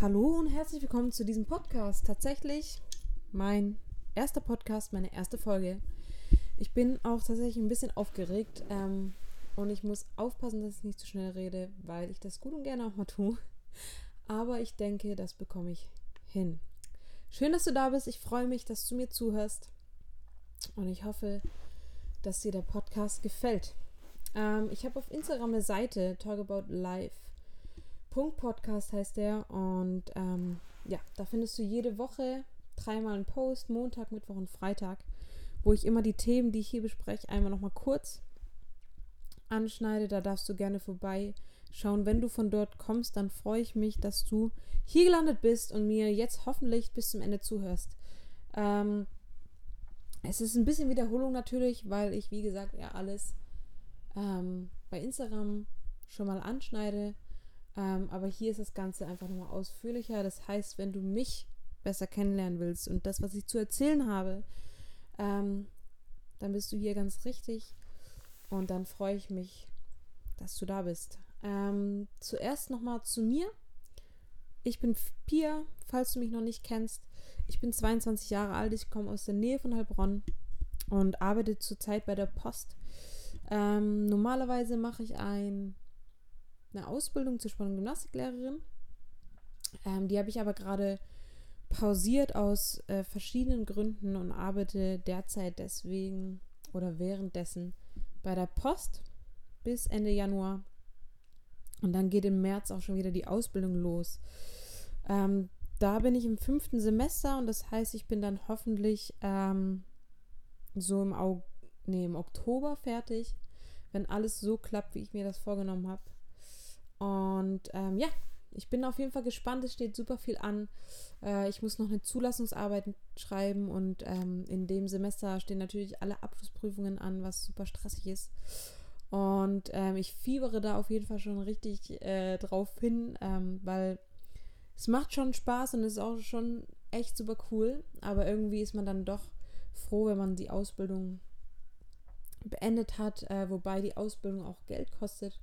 Hallo und herzlich willkommen zu diesem Podcast. Tatsächlich mein erster Podcast, meine erste Folge. Ich bin auch tatsächlich ein bisschen aufgeregt ähm, und ich muss aufpassen, dass ich nicht zu schnell rede, weil ich das gut und gerne auch mal tue. Aber ich denke, das bekomme ich hin. Schön, dass du da bist. Ich freue mich, dass du mir zuhörst und ich hoffe, dass dir der Podcast gefällt. Ähm, ich habe auf Instagram eine Seite, Talk About Life. Punkt Podcast heißt der. Und ähm, ja, da findest du jede Woche dreimal einen Post, Montag, Mittwoch und Freitag, wo ich immer die Themen, die ich hier bespreche, einmal nochmal kurz anschneide. Da darfst du gerne vorbeischauen. Wenn du von dort kommst, dann freue ich mich, dass du hier gelandet bist und mir jetzt hoffentlich bis zum Ende zuhörst. Ähm, es ist ein bisschen Wiederholung natürlich, weil ich, wie gesagt, ja alles ähm, bei Instagram schon mal anschneide. Ähm, aber hier ist das Ganze einfach nochmal ausführlicher. Das heißt, wenn du mich besser kennenlernen willst und das, was ich zu erzählen habe, ähm, dann bist du hier ganz richtig. Und dann freue ich mich, dass du da bist. Ähm, zuerst nochmal zu mir. Ich bin Pia, falls du mich noch nicht kennst. Ich bin 22 Jahre alt, ich komme aus der Nähe von Heilbronn und arbeite zurzeit bei der Post ähm, normalerweise mache ich ein, eine Ausbildung zur Sport- und Gymnastiklehrerin. Ähm, die habe ich aber gerade pausiert aus äh, verschiedenen Gründen und arbeite derzeit deswegen oder währenddessen bei der Post bis Ende Januar. Und dann geht im März auch schon wieder die Ausbildung los. Ähm, da bin ich im fünften Semester und das heißt, ich bin dann hoffentlich ähm, so im, Aug nee, im Oktober fertig wenn alles so klappt, wie ich mir das vorgenommen habe. Und ähm, ja, ich bin auf jeden Fall gespannt. Es steht super viel an. Äh, ich muss noch eine Zulassungsarbeit schreiben und ähm, in dem Semester stehen natürlich alle Abschlussprüfungen an, was super stressig ist. Und ähm, ich fiebere da auf jeden Fall schon richtig äh, drauf hin, ähm, weil es macht schon Spaß und ist auch schon echt super cool. Aber irgendwie ist man dann doch froh, wenn man die Ausbildung beendet hat, äh, wobei die Ausbildung auch Geld kostet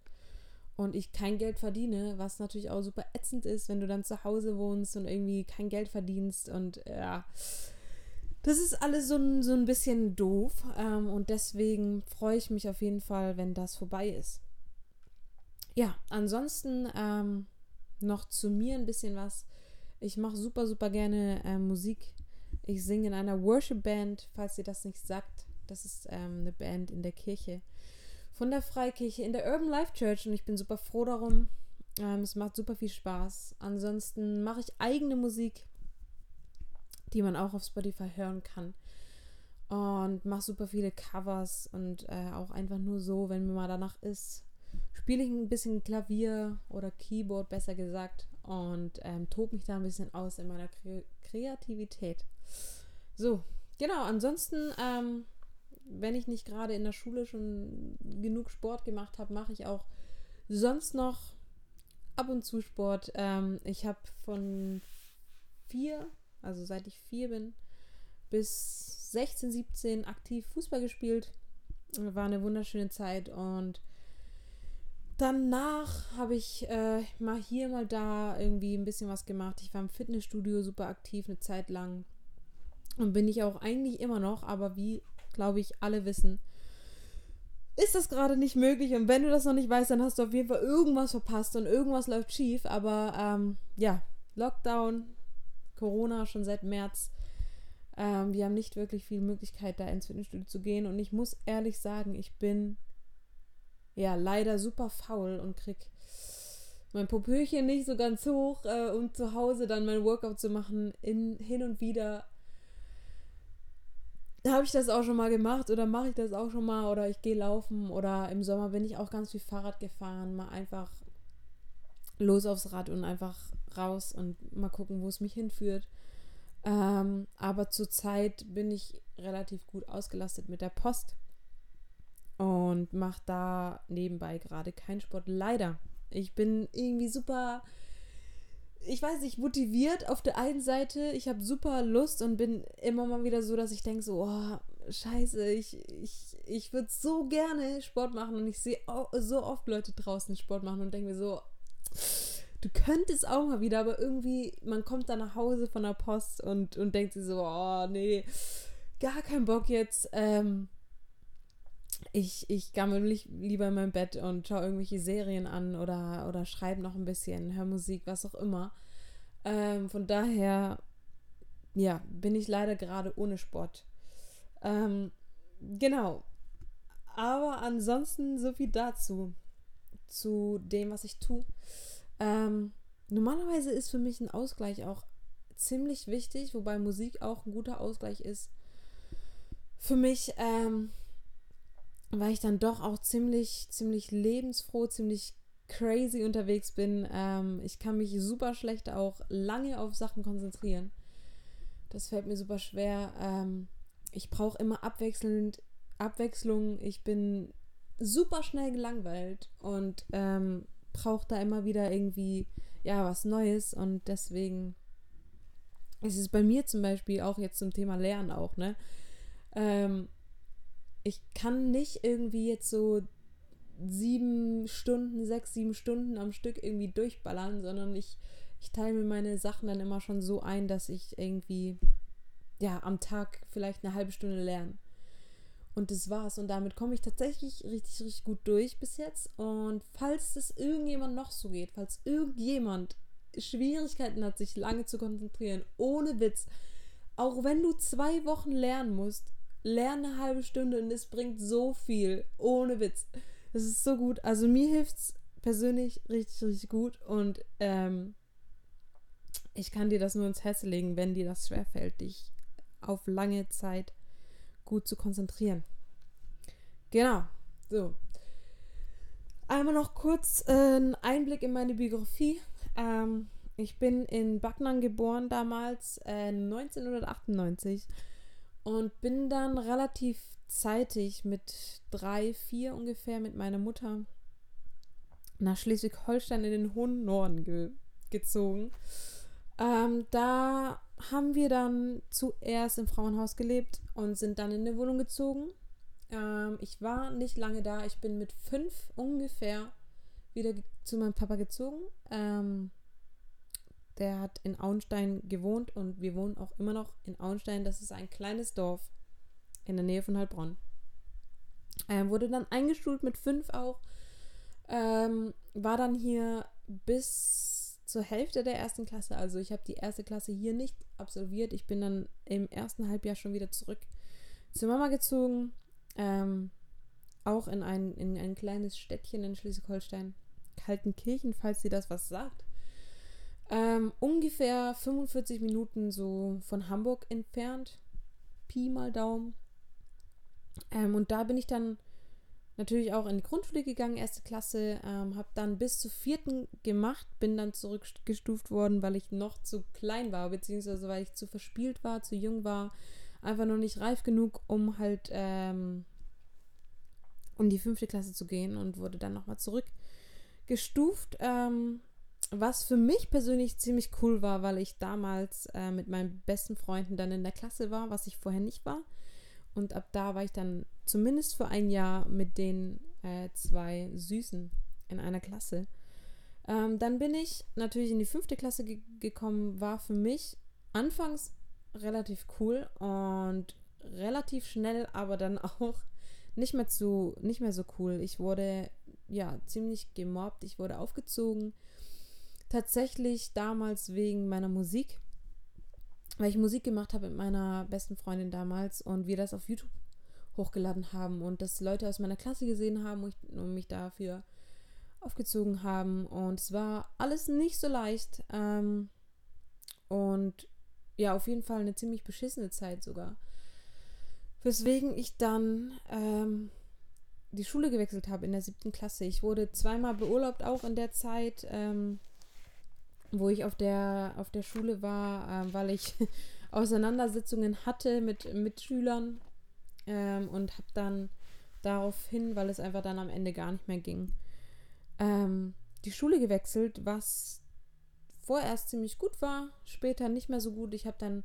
und ich kein Geld verdiene, was natürlich auch super ätzend ist, wenn du dann zu Hause wohnst und irgendwie kein Geld verdienst und ja, das ist alles so ein, so ein bisschen doof ähm, und deswegen freue ich mich auf jeden Fall, wenn das vorbei ist. Ja, ansonsten ähm, noch zu mir ein bisschen was. Ich mache super, super gerne äh, Musik. Ich singe in einer Worship Band, falls ihr das nicht sagt. Das ist ähm, eine Band in der Kirche von der Freikirche in der Urban Life Church und ich bin super froh darum. Ähm, es macht super viel Spaß. Ansonsten mache ich eigene Musik, die man auch auf Spotify hören kann. Und mache super viele Covers und äh, auch einfach nur so, wenn mir mal danach ist, spiele ich ein bisschen Klavier oder Keyboard, besser gesagt, und ähm, tobe mich da ein bisschen aus in meiner Kre Kreativität. So, genau, ansonsten ähm, wenn ich nicht gerade in der Schule schon genug Sport gemacht habe, mache ich auch sonst noch ab und zu Sport. Ähm, ich habe von vier, also seit ich vier bin, bis 16, 17 aktiv Fußball gespielt. War eine wunderschöne Zeit und danach habe ich äh, mal hier, mal da irgendwie ein bisschen was gemacht. Ich war im Fitnessstudio super aktiv eine Zeit lang. Und bin ich auch eigentlich immer noch, aber wie glaube ich, alle wissen, ist das gerade nicht möglich. Und wenn du das noch nicht weißt, dann hast du auf jeden Fall irgendwas verpasst und irgendwas läuft schief. Aber ähm, ja, Lockdown, Corona schon seit März. Ähm, wir haben nicht wirklich viel Möglichkeit, da ins Fitnessstudio zu gehen. Und ich muss ehrlich sagen, ich bin ja leider super faul und krieg mein Popöchen nicht so ganz hoch, äh, um zu Hause dann mein Workout zu machen. In, hin und wieder habe ich das auch schon mal gemacht oder mache ich das auch schon mal oder ich gehe laufen oder im Sommer bin ich auch ganz viel Fahrrad gefahren, mal einfach los aufs Rad und einfach raus und mal gucken, wo es mich hinführt. Ähm, aber zurzeit bin ich relativ gut ausgelastet mit der Post und mache da nebenbei gerade keinen Sport. Leider. Ich bin irgendwie super ich weiß nicht, motiviert auf der einen Seite. Ich habe super Lust und bin immer mal wieder so, dass ich denke so, oh, scheiße, ich, ich, ich würde so gerne Sport machen und ich sehe so oft Leute draußen Sport machen und denke mir so, du könntest auch mal wieder, aber irgendwie, man kommt dann nach Hause von der Post und, und denkt sich so, oh nee, gar keinen Bock jetzt. Ähm, ich, ich gammel lieber in mein Bett und schaue irgendwelche Serien an oder, oder schreibe noch ein bisschen, höre Musik, was auch immer. Ähm, von daher, ja, bin ich leider gerade ohne Sport. Ähm, genau. Aber ansonsten so viel dazu. Zu dem, was ich tue. Ähm, normalerweise ist für mich ein Ausgleich auch ziemlich wichtig, wobei Musik auch ein guter Ausgleich ist. Für mich, ähm, weil ich dann doch auch ziemlich, ziemlich lebensfroh, ziemlich crazy unterwegs bin. Ähm, ich kann mich super schlecht auch lange auf Sachen konzentrieren. Das fällt mir super schwer. Ähm, ich brauche immer abwechselnd Abwechslung. Ich bin super schnell gelangweilt und ähm, brauche da immer wieder irgendwie ja was Neues und deswegen ist es bei mir zum Beispiel auch jetzt zum Thema Lernen auch ne ähm, ich kann nicht irgendwie jetzt so sieben Stunden, sechs, sieben Stunden am Stück irgendwie durchballern, sondern ich, ich teile mir meine Sachen dann immer schon so ein, dass ich irgendwie, ja, am Tag vielleicht eine halbe Stunde lerne. Und das war's. Und damit komme ich tatsächlich richtig, richtig gut durch bis jetzt. Und falls das irgendjemand noch so geht, falls irgendjemand Schwierigkeiten hat, sich lange zu konzentrieren, ohne Witz, auch wenn du zwei Wochen lernen musst, lerne eine halbe Stunde und es bringt so viel. Ohne Witz. Das ist so gut. Also mir hilft es persönlich richtig, richtig gut. Und ähm, ich kann dir das nur ins Herz legen, wenn dir das schwerfällt, dich auf lange Zeit gut zu konzentrieren. Genau. So. Einmal noch kurz äh, ein Einblick in meine Biografie. Ähm, ich bin in Backnang geboren damals, äh, 1998 und bin dann relativ zeitig mit drei, vier ungefähr mit meiner Mutter nach Schleswig-Holstein in den hohen Norden ge gezogen. Ähm, da haben wir dann zuerst im Frauenhaus gelebt und sind dann in eine Wohnung gezogen. Ähm, ich war nicht lange da. Ich bin mit fünf ungefähr wieder zu meinem Papa gezogen. Ähm, der hat in Auenstein gewohnt und wir wohnen auch immer noch in Auenstein. Das ist ein kleines Dorf in der Nähe von Heilbronn. Er wurde dann eingeschult mit fünf auch. Ähm, war dann hier bis zur Hälfte der ersten Klasse. Also ich habe die erste Klasse hier nicht absolviert. Ich bin dann im ersten Halbjahr schon wieder zurück zur Mama gezogen. Ähm, auch in ein, in ein kleines Städtchen in Schleswig-Holstein. Kaltenkirchen, falls sie das was sagt. Ähm, ungefähr 45 Minuten so von Hamburg entfernt. Pi mal Daumen. Ähm, und da bin ich dann natürlich auch in die Grundschule gegangen, erste Klasse, ähm, habe dann bis zur vierten gemacht, bin dann zurückgestuft worden, weil ich noch zu klein war, beziehungsweise weil ich zu verspielt war, zu jung war, einfach noch nicht reif genug, um halt ähm, in die fünfte Klasse zu gehen und wurde dann nochmal zurückgestuft. Ähm, was für mich persönlich ziemlich cool war, weil ich damals äh, mit meinen besten Freunden dann in der Klasse war, was ich vorher nicht war. Und ab da war ich dann zumindest für ein Jahr mit den äh, zwei Süßen in einer Klasse. Ähm, dann bin ich natürlich in die fünfte Klasse ge gekommen, war für mich anfangs relativ cool und relativ schnell, aber dann auch nicht mehr zu, nicht mehr so cool. Ich wurde ja ziemlich gemobbt, ich wurde aufgezogen tatsächlich damals wegen meiner Musik, weil ich Musik gemacht habe mit meiner besten Freundin damals und wir das auf YouTube hochgeladen haben und das Leute aus meiner Klasse gesehen haben und, mich dafür aufgezogen haben. Und es war alles nicht so leicht. Ähm, und ja, auf jeden Fall eine ziemlich beschissene Zeit sogar. Weswegen ich dann ähm, die Schule gewechselt habe in der siebten Klasse. Ich wurde zweimal beurlaubt auch in der Zeit. Ähm, wo ich auf der, auf der Schule war, äh, weil ich Auseinandersetzungen hatte mit Mitschülern ähm, und habe dann daraufhin, weil es einfach dann am Ende gar nicht mehr ging, ähm, die Schule gewechselt, was vorerst ziemlich gut war, später nicht mehr so gut. Ich habe dann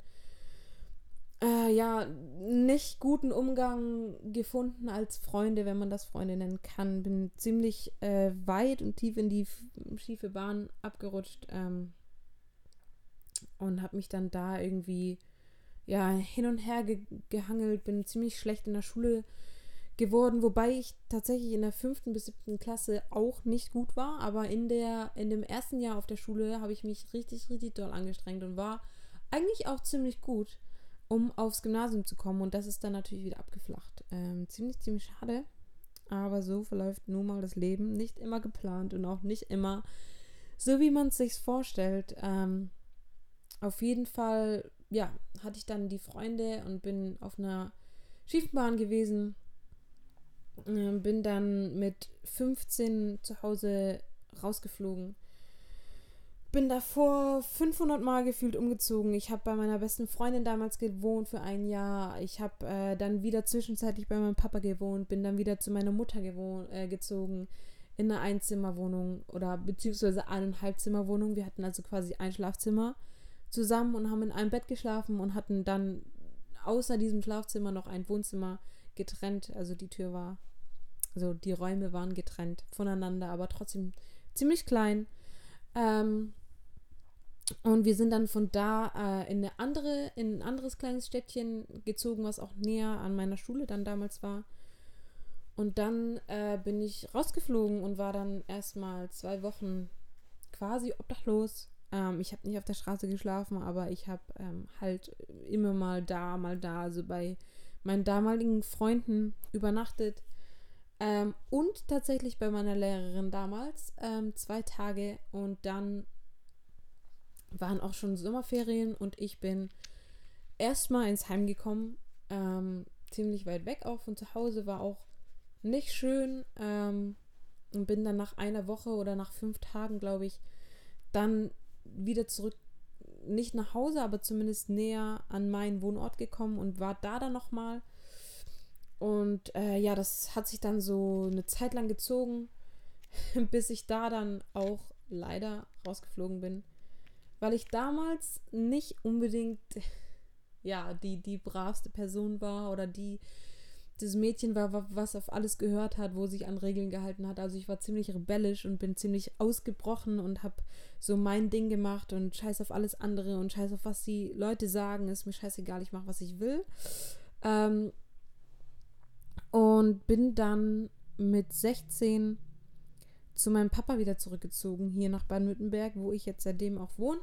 äh, ja, nicht guten Umgang gefunden als Freunde, wenn man das Freunde nennen kann. Bin ziemlich äh, weit und tief in die schiefe Bahn abgerutscht ähm, und habe mich dann da irgendwie ja hin und her ge gehangelt. Bin ziemlich schlecht in der Schule geworden, wobei ich tatsächlich in der fünften bis siebten Klasse auch nicht gut war, aber in der in dem ersten Jahr auf der Schule habe ich mich richtig richtig doll angestrengt und war eigentlich auch ziemlich gut um aufs Gymnasium zu kommen. Und das ist dann natürlich wieder abgeflacht. Ähm, ziemlich, ziemlich schade. Aber so verläuft nun mal das Leben. Nicht immer geplant und auch nicht immer so, wie man es sich vorstellt. Ähm, auf jeden Fall, ja, hatte ich dann die Freunde und bin auf einer Schiefbahn gewesen. Ähm, bin dann mit 15 zu Hause rausgeflogen bin davor 500 Mal gefühlt umgezogen. Ich habe bei meiner besten Freundin damals gewohnt für ein Jahr. Ich habe äh, dann wieder zwischenzeitlich bei meinem Papa gewohnt, bin dann wieder zu meiner Mutter gewohnt, äh, gezogen in einer Einzimmerwohnung oder beziehungsweise eineinhalbzimmerwohnung. Wir hatten also quasi ein Schlafzimmer zusammen und haben in einem Bett geschlafen und hatten dann außer diesem Schlafzimmer noch ein Wohnzimmer getrennt. Also die Tür war, also die Räume waren getrennt voneinander, aber trotzdem ziemlich klein. Ähm, und wir sind dann von da äh, in eine andere, in ein anderes kleines Städtchen gezogen, was auch näher an meiner Schule dann damals war. Und dann äh, bin ich rausgeflogen und war dann erstmal zwei Wochen quasi obdachlos. Ähm, ich habe nicht auf der Straße geschlafen, aber ich habe ähm, halt immer mal da, mal da, also bei meinen damaligen Freunden übernachtet. Ähm, und tatsächlich bei meiner Lehrerin damals ähm, zwei Tage und dann waren auch schon Sommerferien und ich bin erstmal ins Heim gekommen, ähm, ziemlich weit weg auch von zu Hause, war auch nicht schön ähm, und bin dann nach einer Woche oder nach fünf Tagen, glaube ich, dann wieder zurück, nicht nach Hause, aber zumindest näher an meinen Wohnort gekommen und war da dann nochmal. Und äh, ja, das hat sich dann so eine Zeit lang gezogen, bis ich da dann auch leider rausgeflogen bin weil ich damals nicht unbedingt ja, die, die bravste Person war oder die das Mädchen war, was auf alles gehört hat, wo sich an Regeln gehalten hat. Also ich war ziemlich rebellisch und bin ziemlich ausgebrochen und habe so mein Ding gemacht und scheiß auf alles andere und scheiß auf was die Leute sagen. Ist mir scheißegal, ich mache, was ich will. Ähm, und bin dann mit 16 zu meinem Papa wieder zurückgezogen, hier nach Baden-Württemberg, wo ich jetzt seitdem auch wohne.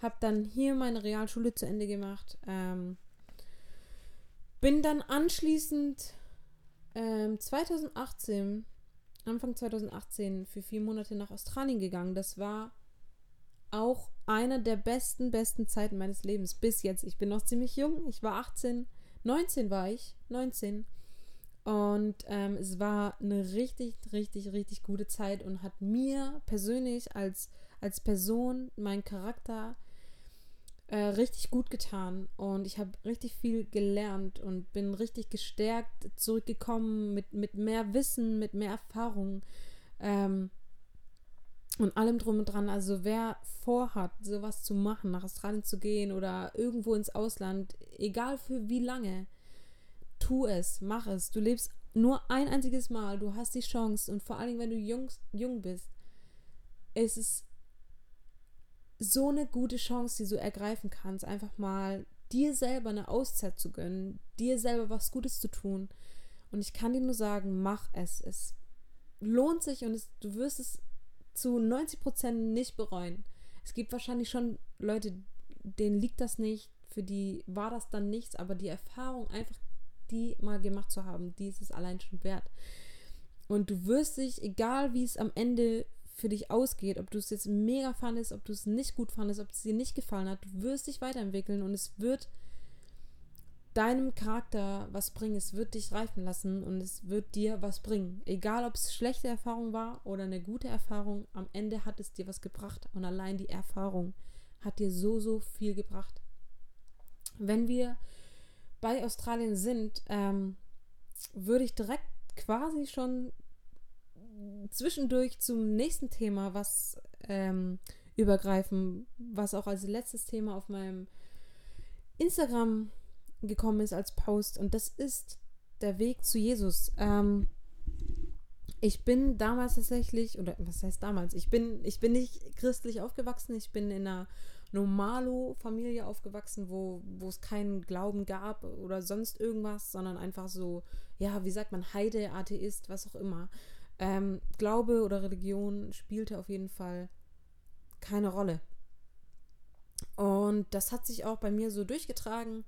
Hab dann hier meine Realschule zu Ende gemacht. Ähm, bin dann anschließend ähm, 2018, Anfang 2018, für vier Monate nach Australien gegangen. Das war auch eine der besten, besten Zeiten meines Lebens bis jetzt. Ich bin noch ziemlich jung. Ich war 18, 19 war ich, 19. Und ähm, es war eine richtig, richtig, richtig gute Zeit und hat mir persönlich als, als Person, meinen Charakter äh, richtig gut getan. Und ich habe richtig viel gelernt und bin richtig gestärkt zurückgekommen mit, mit mehr Wissen, mit mehr Erfahrung. Ähm, und allem drum und dran. Also wer vorhat, sowas zu machen, nach Australien zu gehen oder irgendwo ins Ausland, egal für wie lange, tu es, mach es. Du lebst nur ein einziges Mal, du hast die Chance und vor allem, wenn du jung, jung bist, es ist so eine gute Chance, die du ergreifen kannst, einfach mal dir selber eine Auszeit zu gönnen, dir selber was Gutes zu tun. Und ich kann dir nur sagen, mach es. Es lohnt sich und es, du wirst es zu 90 Prozent nicht bereuen. Es gibt wahrscheinlich schon Leute, denen liegt das nicht, für die war das dann nichts, aber die Erfahrung einfach die mal gemacht zu haben, die ist es allein schon wert. Und du wirst dich, egal wie es am Ende für dich ausgeht, ob du es jetzt mega fandest, ob du es nicht gut fandest, ob es dir nicht gefallen hat, du wirst dich weiterentwickeln und es wird deinem Charakter was bringen, es wird dich reifen lassen und es wird dir was bringen. Egal, ob es schlechte Erfahrung war oder eine gute Erfahrung, am Ende hat es dir was gebracht und allein die Erfahrung hat dir so, so viel gebracht. Wenn wir bei Australien sind, ähm, würde ich direkt quasi schon zwischendurch zum nächsten Thema was ähm, übergreifen, was auch als letztes Thema auf meinem Instagram gekommen ist als Post und das ist der Weg zu Jesus. Ähm, ich bin damals tatsächlich, oder was heißt damals? Ich bin, ich bin nicht christlich aufgewachsen, ich bin in einer Normalo-Familie aufgewachsen, wo, wo es keinen Glauben gab oder sonst irgendwas, sondern einfach so, ja, wie sagt man, Heide, Atheist, was auch immer. Ähm, Glaube oder Religion spielte auf jeden Fall keine Rolle. Und das hat sich auch bei mir so durchgetragen.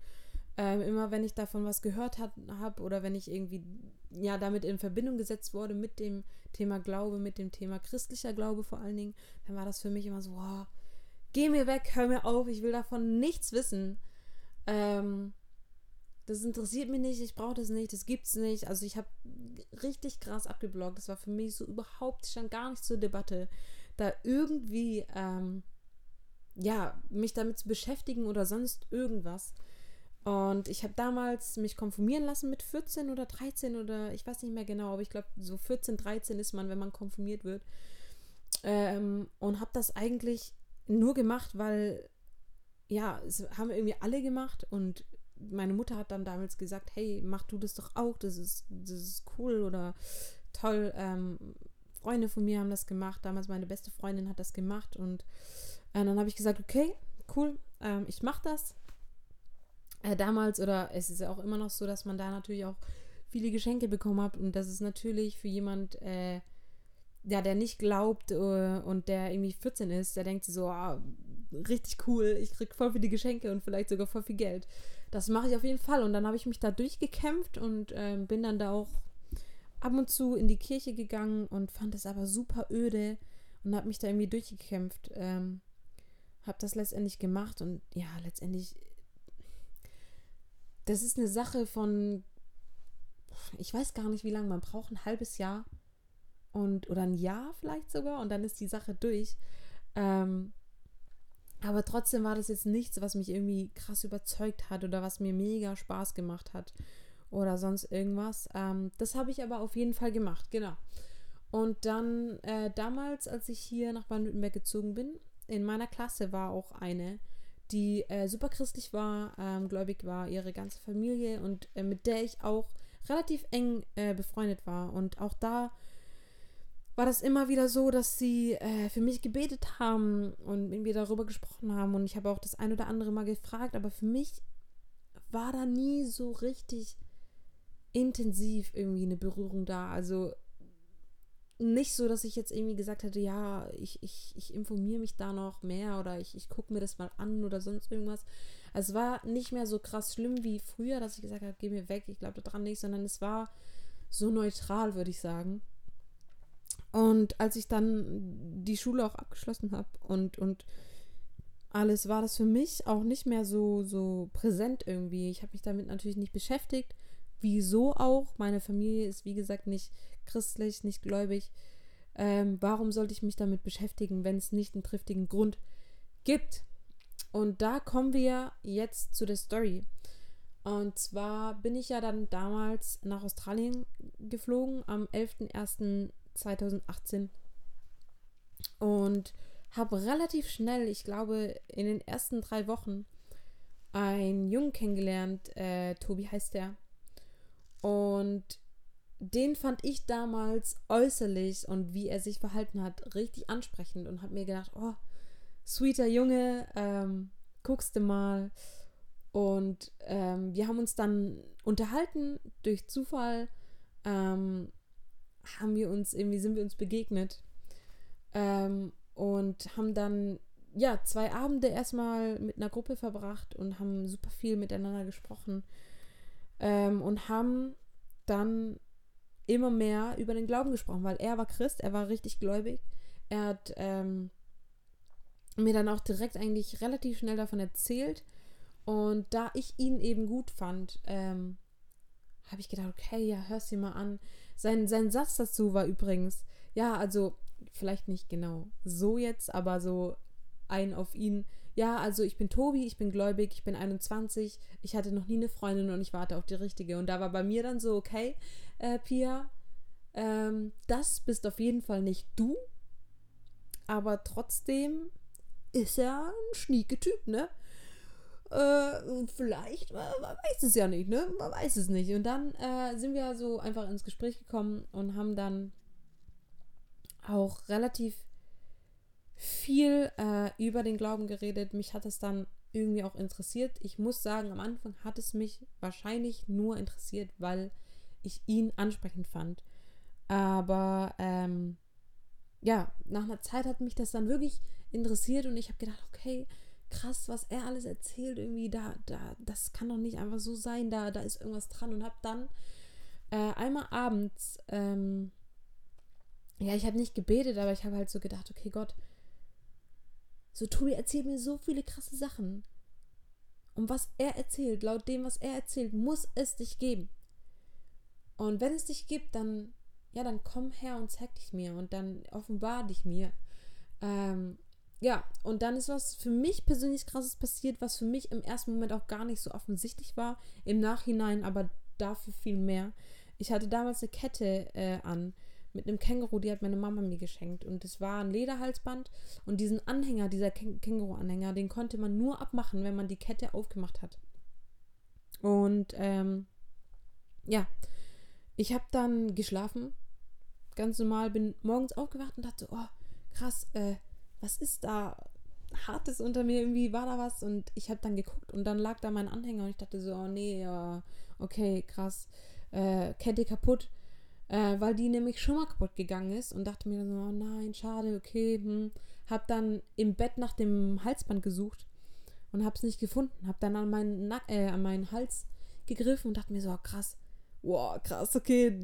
Ähm, immer wenn ich davon was gehört habe oder wenn ich irgendwie ja damit in Verbindung gesetzt wurde mit dem Thema Glaube, mit dem Thema christlicher Glaube vor allen Dingen, dann war das für mich immer so, wow, geh mir weg, hör mir auf, ich will davon nichts wissen. Ähm, das interessiert mich nicht, ich brauche das nicht, das gibt's nicht. Also ich habe richtig krass abgeblockt. Das war für mich so überhaupt, stand gar nicht zur Debatte, da irgendwie ähm, ja, mich damit zu beschäftigen oder sonst irgendwas. Und ich habe damals mich konfirmieren lassen mit 14 oder 13 oder ich weiß nicht mehr genau, aber ich glaube, so 14, 13 ist man, wenn man konfirmiert wird. Ähm, und habe das eigentlich nur gemacht, weil, ja, es haben irgendwie alle gemacht und meine Mutter hat dann damals gesagt, hey, mach du das doch auch, das ist, das ist cool oder toll. Ähm, Freunde von mir haben das gemacht, damals meine beste Freundin hat das gemacht und äh, dann habe ich gesagt, okay, cool, ähm, ich mache das äh, damals oder es ist ja auch immer noch so, dass man da natürlich auch viele Geschenke bekommen hat und das ist natürlich für jemand, äh, ja, der nicht glaubt äh, und der irgendwie 14 ist, der denkt so, ah, richtig cool, ich krieg voll viele Geschenke und vielleicht sogar voll viel Geld. Das mache ich auf jeden Fall und dann habe ich mich da durchgekämpft und ähm, bin dann da auch ab und zu in die Kirche gegangen und fand es aber super öde und habe mich da irgendwie durchgekämpft. Ähm, habe das letztendlich gemacht und ja, letztendlich das ist eine Sache von, ich weiß gar nicht, wie lange man braucht, ein halbes Jahr und oder ein Jahr vielleicht sogar und dann ist die Sache durch. Ähm, aber trotzdem war das jetzt nichts, was mich irgendwie krass überzeugt hat oder was mir mega Spaß gemacht hat oder sonst irgendwas. Ähm, das habe ich aber auf jeden Fall gemacht, genau. Und dann äh, damals, als ich hier nach Baden-Württemberg gezogen bin, in meiner Klasse war auch eine, die äh, super christlich war, ähm, gläubig war, ihre ganze Familie und äh, mit der ich auch relativ eng äh, befreundet war. Und auch da war das immer wieder so, dass sie äh, für mich gebetet haben und mit mir darüber gesprochen haben. Und ich habe auch das ein oder andere Mal gefragt, aber für mich war da nie so richtig intensiv irgendwie eine Berührung da. Also nicht so, dass ich jetzt irgendwie gesagt hätte, ja, ich, ich, ich informiere mich da noch mehr oder ich, ich gucke mir das mal an oder sonst irgendwas. Also es war nicht mehr so krass schlimm wie früher, dass ich gesagt habe, geh mir weg, ich glaube daran nicht, sondern es war so neutral, würde ich sagen. Und als ich dann die Schule auch abgeschlossen habe und, und alles, war das für mich auch nicht mehr so, so präsent irgendwie. Ich habe mich damit natürlich nicht beschäftigt. Wieso auch? Meine Familie ist, wie gesagt, nicht christlich, nicht gläubig. Ähm, warum sollte ich mich damit beschäftigen, wenn es nicht einen triftigen Grund gibt? Und da kommen wir jetzt zu der Story. Und zwar bin ich ja dann damals nach Australien geflogen am 11.01.2018 und habe relativ schnell, ich glaube in den ersten drei Wochen, einen Jungen kennengelernt. Äh, Tobi heißt der. Und den fand ich damals äußerlich und wie er sich verhalten hat richtig ansprechend und habe mir gedacht, oh, sweeter Junge, ähm, guckst du mal. Und ähm, wir haben uns dann unterhalten durch Zufall. Ähm, haben wir uns irgendwie sind wir uns begegnet ähm, und haben dann ja zwei Abende erstmal mit einer Gruppe verbracht und haben super viel miteinander gesprochen ähm, und haben dann immer mehr über den Glauben gesprochen, weil er war Christ, er war richtig gläubig. Er hat ähm, mir dann auch direkt eigentlich relativ schnell davon erzählt. Und da ich ihn eben gut fand, ähm, habe ich gedacht, okay, ja, hör's dir mal an. Sein, sein Satz dazu war übrigens, ja, also vielleicht nicht genau so jetzt, aber so ein auf ihn. Ja, also ich bin Tobi, ich bin gläubig, ich bin 21, ich hatte noch nie eine Freundin und ich warte auf die richtige. Und da war bei mir dann so, okay, äh, Pia, ähm, das bist auf jeden Fall nicht du, aber trotzdem ist er ein schnieke Typ, ne? Äh, vielleicht, man, weiß es ja nicht, ne? Man weiß es nicht. Und dann äh, sind wir so einfach ins Gespräch gekommen und haben dann auch relativ viel äh, über den Glauben geredet. Mich hat es dann irgendwie auch interessiert. Ich muss sagen, am Anfang hat es mich wahrscheinlich nur interessiert, weil ich ihn ansprechend fand. Aber ähm, ja, nach einer Zeit hat mich das dann wirklich interessiert und ich habe gedacht, okay, krass, was er alles erzählt, irgendwie da, da, das kann doch nicht einfach so sein, da, da ist irgendwas dran und habe dann äh, einmal abends, ähm, ja, ich habe nicht gebetet, aber ich habe halt so gedacht, okay, Gott, so Tobi erzählt mir so viele krasse Sachen. Und was er erzählt, laut dem, was er erzählt, muss es dich geben. Und wenn es dich gibt, dann, ja, dann komm her und zeig dich mir und dann offenbar dich mir. Ähm, ja, und dann ist was für mich persönlich krasses passiert, was für mich im ersten Moment auch gar nicht so offensichtlich war, im Nachhinein aber dafür viel mehr. Ich hatte damals eine Kette äh, an mit einem Känguru, die hat meine Mama mir geschenkt. Und es war ein Lederhalsband. Und diesen Anhänger, dieser Känguru-Anhänger, den konnte man nur abmachen, wenn man die Kette aufgemacht hat. Und ähm, ja, ich habe dann geschlafen, ganz normal, bin morgens aufgewacht und dachte, oh, krass, äh, was ist da Hartes unter mir? Irgendwie war da was und ich habe dann geguckt und dann lag da mein Anhänger und ich dachte so, oh nee, ja, okay, krass, äh, Kette kaputt, äh, weil die nämlich schon mal kaputt gegangen ist und dachte mir dann so, oh nein, schade, okay, hm. Hab dann im Bett nach dem Halsband gesucht und hab's nicht gefunden. Hab dann an meinen, Nack äh, an meinen Hals gegriffen und dachte mir so, oh, krass, wow, krass, okay,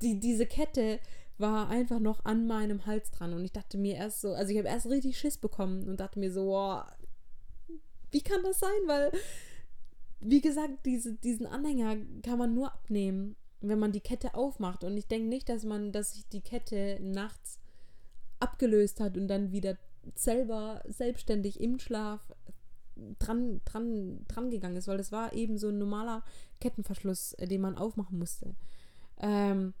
die, diese Kette war einfach noch an meinem Hals dran und ich dachte mir erst so, also ich habe erst richtig Schiss bekommen und dachte mir so, wow, wie kann das sein? Weil, wie gesagt, diese, diesen Anhänger kann man nur abnehmen, wenn man die Kette aufmacht. Und ich denke nicht, dass man, dass sich die Kette nachts abgelöst hat und dann wieder selber selbstständig im Schlaf dran, dran, dran gegangen ist, weil das war eben so ein normaler Kettenverschluss, äh, den man aufmachen musste. Ähm,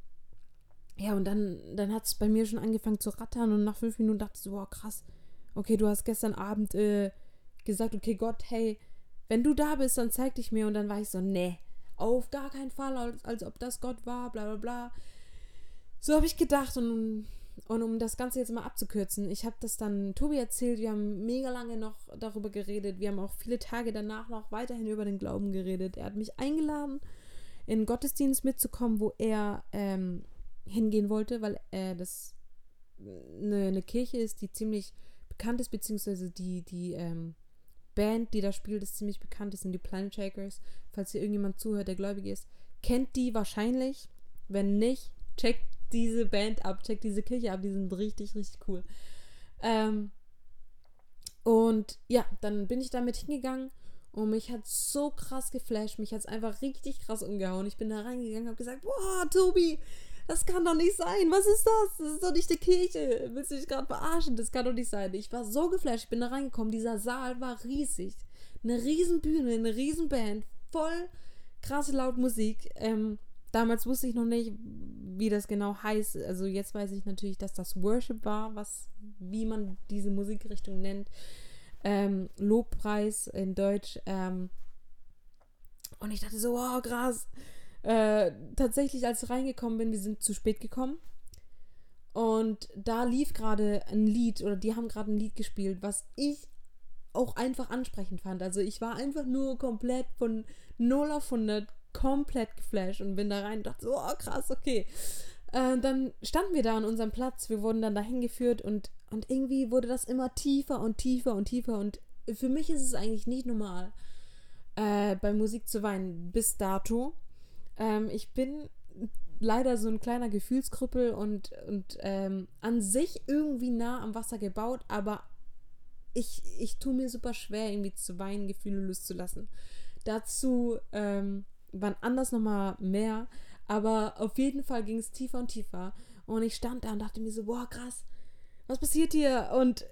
ja, und dann, dann hat es bei mir schon angefangen zu rattern und nach fünf Minuten dachte ich so, wow, krass, okay, du hast gestern Abend äh, gesagt, okay, Gott, hey, wenn du da bist, dann zeig dich mir. Und dann war ich so, nee, auf gar keinen Fall, als, als ob das Gott war, bla bla bla. So habe ich gedacht und und um das Ganze jetzt mal abzukürzen, ich habe das dann Tobi erzählt, wir haben mega lange noch darüber geredet, wir haben auch viele Tage danach noch weiterhin über den Glauben geredet. Er hat mich eingeladen, in Gottesdienst mitzukommen, wo er ähm, hingehen wollte, weil er das eine, eine, Kirche ist, die ziemlich bekannt ist, beziehungsweise die, die ähm, Band, die da spielt, ist ziemlich bekannt, das sind die Planet Shakers. Falls hier irgendjemand zuhört, der gläubig ist, kennt die wahrscheinlich. Wenn nicht, checkt diese Band ab, checkt diese Kirche ab, die sind richtig, richtig cool. Ähm, und ja, dann bin ich damit hingegangen und mich hat so krass geflasht, mich hat es einfach richtig krass umgehauen. Ich bin da reingegangen und habe gesagt, boah, Tobi, das kann doch nicht sein. Was ist das? Das ist doch nicht die Kirche. Willst du dich gerade verarschen? Das kann doch nicht sein. Ich war so geflasht. Ich bin da reingekommen. Dieser Saal war riesig. Eine riesen Bühne, eine riesen Band. Voll krasse laut Musik. Ähm, damals wusste ich noch nicht, wie das genau heißt. Also jetzt weiß ich natürlich, dass das Worship war, was, wie man diese Musikrichtung nennt. Ähm, Lobpreis in Deutsch. Ähm, und ich dachte so, wow, krass. Äh, tatsächlich, als ich reingekommen bin, wir sind zu spät gekommen. Und da lief gerade ein Lied oder die haben gerade ein Lied gespielt, was ich auch einfach ansprechend fand. Also ich war einfach nur komplett von 0 auf 100 komplett geflasht und bin da rein und dachte so, oh krass, okay. Äh, dann standen wir da an unserem Platz, wir wurden dann dahin geführt und, und irgendwie wurde das immer tiefer und tiefer und tiefer und für mich ist es eigentlich nicht normal, äh, bei Musik zu weinen bis dato. Ähm, ich bin leider so ein kleiner Gefühlskrüppel und, und ähm, an sich irgendwie nah am Wasser gebaut, aber ich, ich tue mir super schwer, irgendwie zu weinen, Gefühle loszulassen. Dazu ähm, wann anders nochmal mehr, aber auf jeden Fall ging es tiefer und tiefer. Und ich stand da und dachte mir so, boah, krass, was passiert hier? Und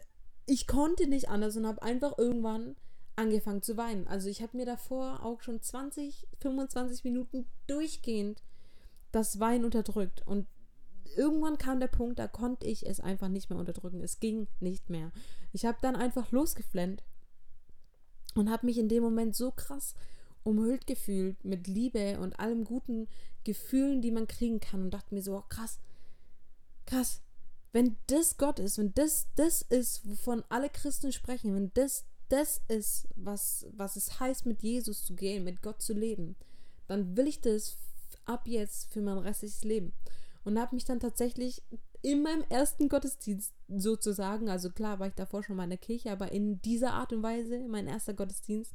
ich konnte nicht anders und habe einfach irgendwann angefangen zu weinen. Also ich habe mir davor auch schon 20, 25 Minuten durchgehend das Weinen unterdrückt. Und irgendwann kam der Punkt, da konnte ich es einfach nicht mehr unterdrücken. Es ging nicht mehr. Ich habe dann einfach losgeflennt und habe mich in dem Moment so krass umhüllt gefühlt mit Liebe und allem guten Gefühlen, die man kriegen kann und dachte mir so, oh, krass, krass, wenn das Gott ist, wenn das das ist, wovon alle Christen sprechen, wenn das das ist, was, was es heißt, mit Jesus zu gehen, mit Gott zu leben, dann will ich das ab jetzt für mein restliches Leben. Und habe mich dann tatsächlich in meinem ersten Gottesdienst sozusagen, also klar war ich davor schon mal in der Kirche, aber in dieser Art und Weise, mein erster Gottesdienst,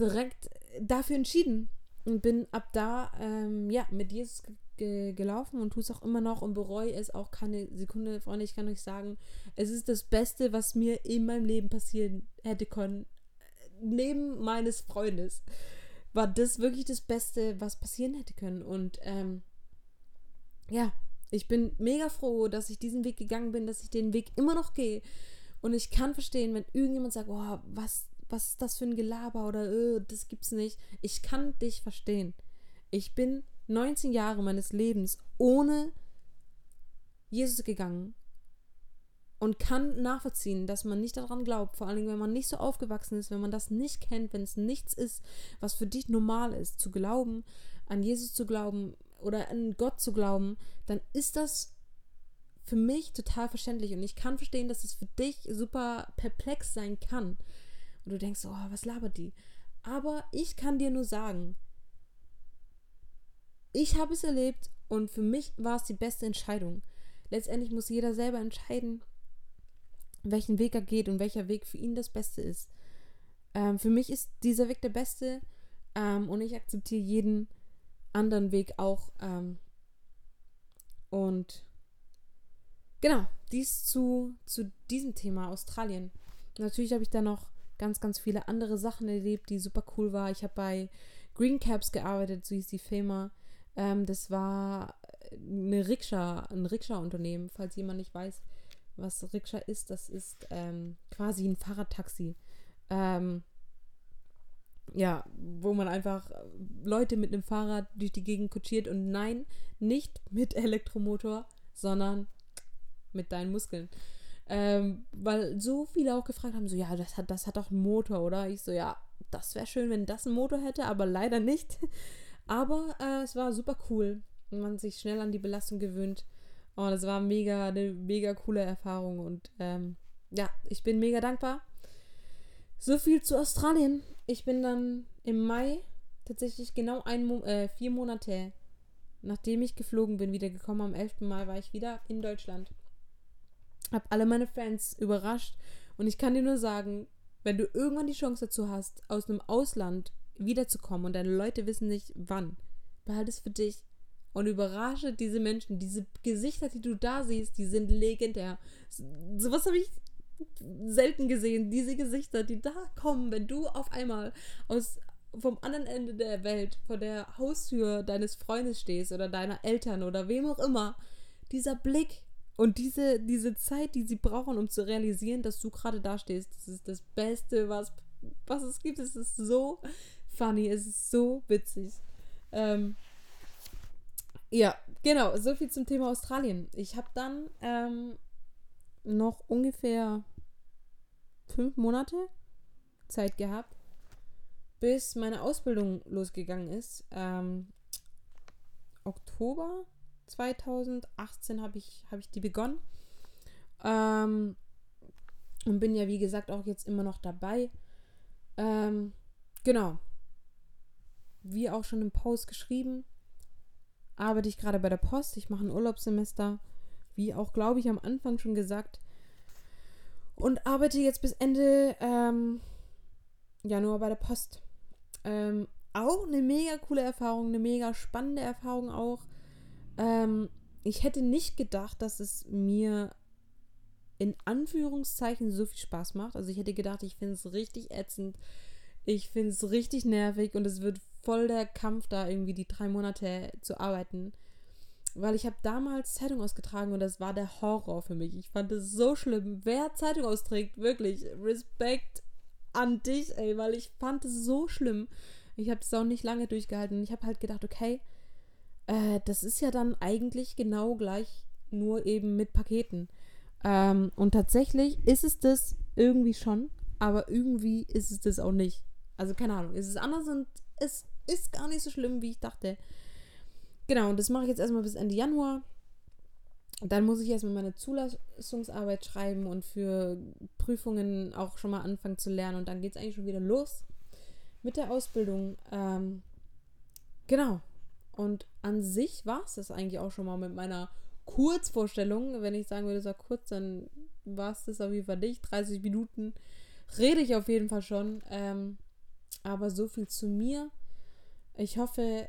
direkt dafür entschieden und bin ab da ähm, ja mit Jesus ge gelaufen und tue es auch immer noch und bereue es auch keine Sekunde, Freunde. Ich kann euch sagen, es ist das Beste, was mir in meinem Leben passieren hätte können. Neben meines Freundes war das wirklich das Beste, was passieren hätte können. Und ähm, ja, ich bin mega froh, dass ich diesen Weg gegangen bin, dass ich den Weg immer noch gehe. Und ich kann verstehen, wenn irgendjemand sagt, oh, was, was ist das für ein Gelaber oder äh, das gibt's nicht. Ich kann dich verstehen. Ich bin 19 Jahre meines Lebens ohne Jesus gegangen und kann nachvollziehen, dass man nicht daran glaubt, vor allem wenn man nicht so aufgewachsen ist, wenn man das nicht kennt, wenn es nichts ist, was für dich normal ist, zu glauben, an Jesus zu glauben, oder an Gott zu glauben, dann ist das für mich total verständlich. Und ich kann verstehen, dass es für dich super perplex sein kann. Und du denkst, oh, was labert die? Aber ich kann dir nur sagen, ich habe es erlebt und für mich war es die beste Entscheidung. Letztendlich muss jeder selber entscheiden, welchen Weg er geht und welcher Weg für ihn das Beste ist. Ähm, für mich ist dieser Weg der beste ähm, und ich akzeptiere jeden anderen Weg auch. Ähm, und genau, dies zu, zu diesem Thema Australien. Natürlich habe ich da noch ganz, ganz viele andere Sachen erlebt, die super cool war. Ich habe bei Green Caps gearbeitet, so hieß die Firma. Ähm, das war eine Rikscha, ein Rikscha-Unternehmen, falls jemand nicht weiß, was Rikscha ist. Das ist ähm, quasi ein Fahrradtaxi. Ähm, ja, wo man einfach Leute mit einem Fahrrad durch die Gegend kutschiert und nein, nicht mit Elektromotor, sondern mit deinen Muskeln. Ähm, weil so viele auch gefragt haben, so, ja, das hat, das hat doch einen Motor, oder? Ich so, ja, das wäre schön, wenn das einen Motor hätte, aber leider nicht. Aber äh, es war super cool man sich schnell an die Belastung gewöhnt. Und es war mega, eine mega coole Erfahrung und ähm, ja, ich bin mega dankbar. So viel zu Australien ich bin dann im Mai tatsächlich genau ein Mo äh, vier Monate nachdem ich geflogen bin, wieder gekommen. Am 11. Mai war ich wieder in Deutschland. Hab alle meine Fans überrascht und ich kann dir nur sagen, wenn du irgendwann die Chance dazu hast, aus einem Ausland wiederzukommen und deine Leute wissen nicht wann, behalte es für dich und überrasche diese Menschen, diese Gesichter, die du da siehst, die sind legendär. Sowas habe ich selten gesehen, diese Gesichter, die da kommen, wenn du auf einmal aus vom anderen Ende der Welt vor der Haustür deines Freundes stehst oder deiner Eltern oder wem auch immer, dieser Blick und diese, diese Zeit, die sie brauchen, um zu realisieren, dass du gerade da stehst, das ist das Beste, was, was es gibt. Es ist so funny, es ist so witzig. Ähm, ja, genau, so viel zum Thema Australien. Ich habe dann ähm, noch ungefähr fünf Monate Zeit gehabt, bis meine Ausbildung losgegangen ist. Ähm, Oktober 2018 habe ich, hab ich die begonnen. Ähm, und bin ja, wie gesagt, auch jetzt immer noch dabei. Ähm, genau. Wie auch schon im Post geschrieben, arbeite ich gerade bei der Post. Ich mache ein Urlaubssemester. Wie auch, glaube ich, am Anfang schon gesagt, und arbeite jetzt bis Ende ähm, Januar bei der Post. Ähm, auch eine mega coole Erfahrung, eine mega spannende Erfahrung auch. Ähm, ich hätte nicht gedacht, dass es mir in Anführungszeichen so viel Spaß macht. Also ich hätte gedacht, ich finde es richtig ätzend. Ich finde es richtig nervig und es wird voll der Kampf, da irgendwie die drei Monate zu arbeiten weil ich habe damals Zeitung ausgetragen und das war der Horror für mich. Ich fand es so schlimm. Wer Zeitung austrägt, wirklich Respekt an dich, ey, weil ich fand es so schlimm. Ich habe es auch nicht lange durchgehalten und ich habe halt gedacht, okay, äh, das ist ja dann eigentlich genau gleich, nur eben mit Paketen. Ähm, und tatsächlich ist es das irgendwie schon, aber irgendwie ist es das auch nicht. Also keine Ahnung, es ist anders und es ist gar nicht so schlimm, wie ich dachte. Genau, und das mache ich jetzt erstmal bis Ende Januar. Dann muss ich erstmal meine Zulassungsarbeit schreiben und für Prüfungen auch schon mal anfangen zu lernen. Und dann geht es eigentlich schon wieder los mit der Ausbildung. Ähm, genau. Und an sich war es das eigentlich auch schon mal mit meiner Kurzvorstellung. Wenn ich sagen würde, war kurz, dann war es das auf jeden Fall nicht. 30 Minuten rede ich auf jeden Fall schon. Ähm, aber so viel zu mir. Ich hoffe,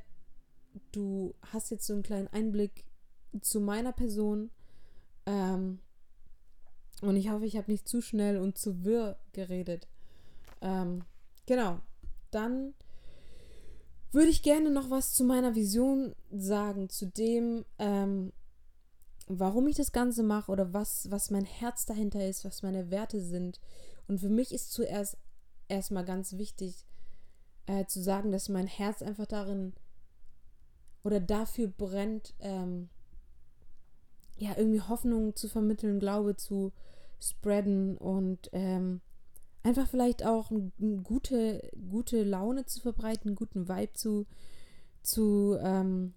du hast jetzt so einen kleinen Einblick zu meiner Person. Ähm, und ich hoffe, ich habe nicht zu schnell und zu wirr geredet. Ähm, genau. Dann würde ich gerne noch was zu meiner Vision sagen, zu dem, ähm, warum ich das Ganze mache oder was, was mein Herz dahinter ist, was meine Werte sind. Und für mich ist zuerst erstmal ganz wichtig äh, zu sagen, dass mein Herz einfach darin oder dafür brennt, ähm, ja, irgendwie Hoffnung zu vermitteln, Glaube zu spreaden und ähm, einfach vielleicht auch eine gute, gute Laune zu verbreiten, einen guten Vibe zu, zu ähm,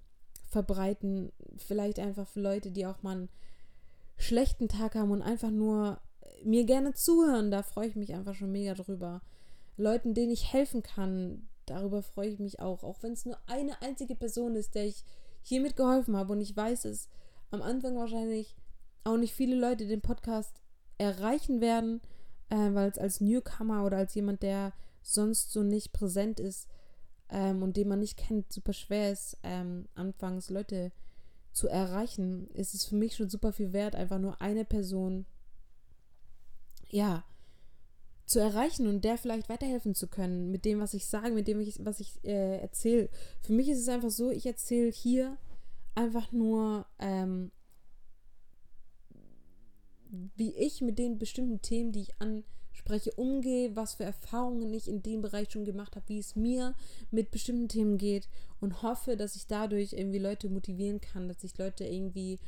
verbreiten. Vielleicht einfach für Leute, die auch mal einen schlechten Tag haben und einfach nur mir gerne zuhören. Da freue ich mich einfach schon mega drüber. Leuten, denen ich helfen kann, darüber freue ich mich auch. Auch wenn es nur eine einzige Person ist, der ich hiermit geholfen habe. Und ich weiß es am Anfang wahrscheinlich auch nicht viele Leute den Podcast erreichen werden, äh, weil es als Newcomer oder als jemand, der sonst so nicht präsent ist ähm, und den man nicht kennt, super schwer ist, ähm, anfangs Leute zu erreichen, ist es für mich schon super viel wert, einfach nur eine Person, ja, zu erreichen und der vielleicht weiterhelfen zu können mit dem, was ich sage, mit dem, ich, was ich äh, erzähle. Für mich ist es einfach so, ich erzähle hier einfach nur, ähm, wie ich mit den bestimmten Themen, die ich anspreche, umgehe, was für Erfahrungen ich in dem Bereich schon gemacht habe, wie es mir mit bestimmten Themen geht und hoffe, dass ich dadurch irgendwie Leute motivieren kann, dass ich Leute irgendwie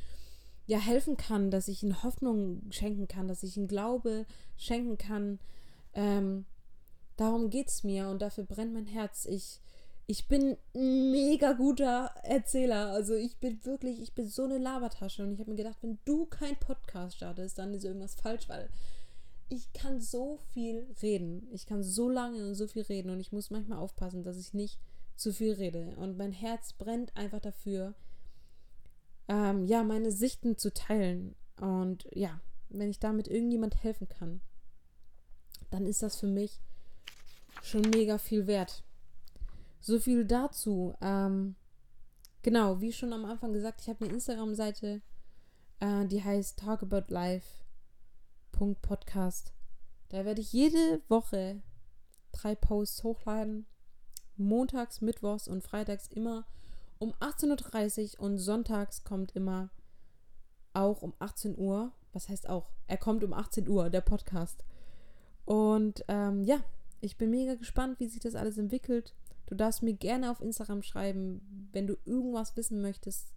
ja helfen kann, dass ich ihnen Hoffnung schenken kann, dass ich ihnen Glaube schenken kann, ähm, darum es mir und dafür brennt mein Herz. Ich, ich bin ein mega guter Erzähler. Also ich bin wirklich, ich bin so eine Labertasche. Und ich habe mir gedacht, wenn du kein Podcast startest, dann ist irgendwas falsch, weil ich kann so viel reden. Ich kann so lange und so viel reden. Und ich muss manchmal aufpassen, dass ich nicht zu viel rede. Und mein Herz brennt einfach dafür, ähm, ja, meine Sichten zu teilen. Und ja, wenn ich damit irgendjemand helfen kann, dann ist das für mich schon mega viel wert. So viel dazu. Ähm, genau, wie schon am Anfang gesagt, ich habe eine Instagram-Seite, äh, die heißt talkaboutlife.podcast. Da werde ich jede Woche drei Posts hochladen. Montags, Mittwochs und Freitags immer um 18.30 Uhr und sonntags kommt immer auch um 18 Uhr. Was heißt auch? Er kommt um 18 Uhr, der Podcast. Und ähm, ja, ich bin mega gespannt, wie sich das alles entwickelt. Du darfst mir gerne auf Instagram schreiben, wenn du irgendwas wissen möchtest.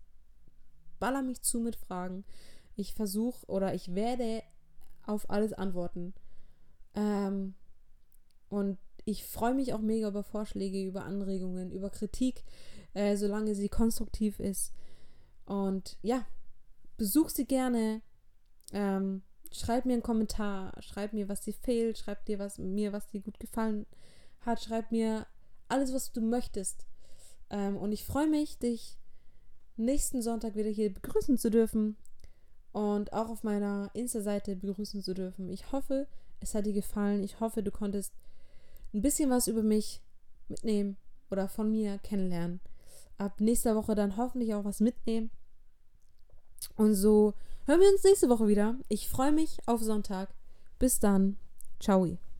Baller mich zu mit Fragen. Ich versuche oder ich werde auf alles antworten. Ähm, und ich freue mich auch mega über Vorschläge, über Anregungen, über Kritik, äh, solange sie konstruktiv ist. Und ja, besuch sie gerne. Ähm, schreib mir einen Kommentar, schreib mir, was dir fehlt, schreib dir was mir, was dir gut gefallen hat, schreib mir alles, was du möchtest. Ähm, und ich freue mich, dich nächsten Sonntag wieder hier begrüßen zu dürfen und auch auf meiner Insta-Seite begrüßen zu dürfen. Ich hoffe, es hat dir gefallen. Ich hoffe, du konntest ein bisschen was über mich mitnehmen oder von mir kennenlernen. Ab nächster Woche dann hoffentlich auch was mitnehmen. Und so hören wir uns nächste Woche wieder. Ich freue mich auf Sonntag. Bis dann. Ciao.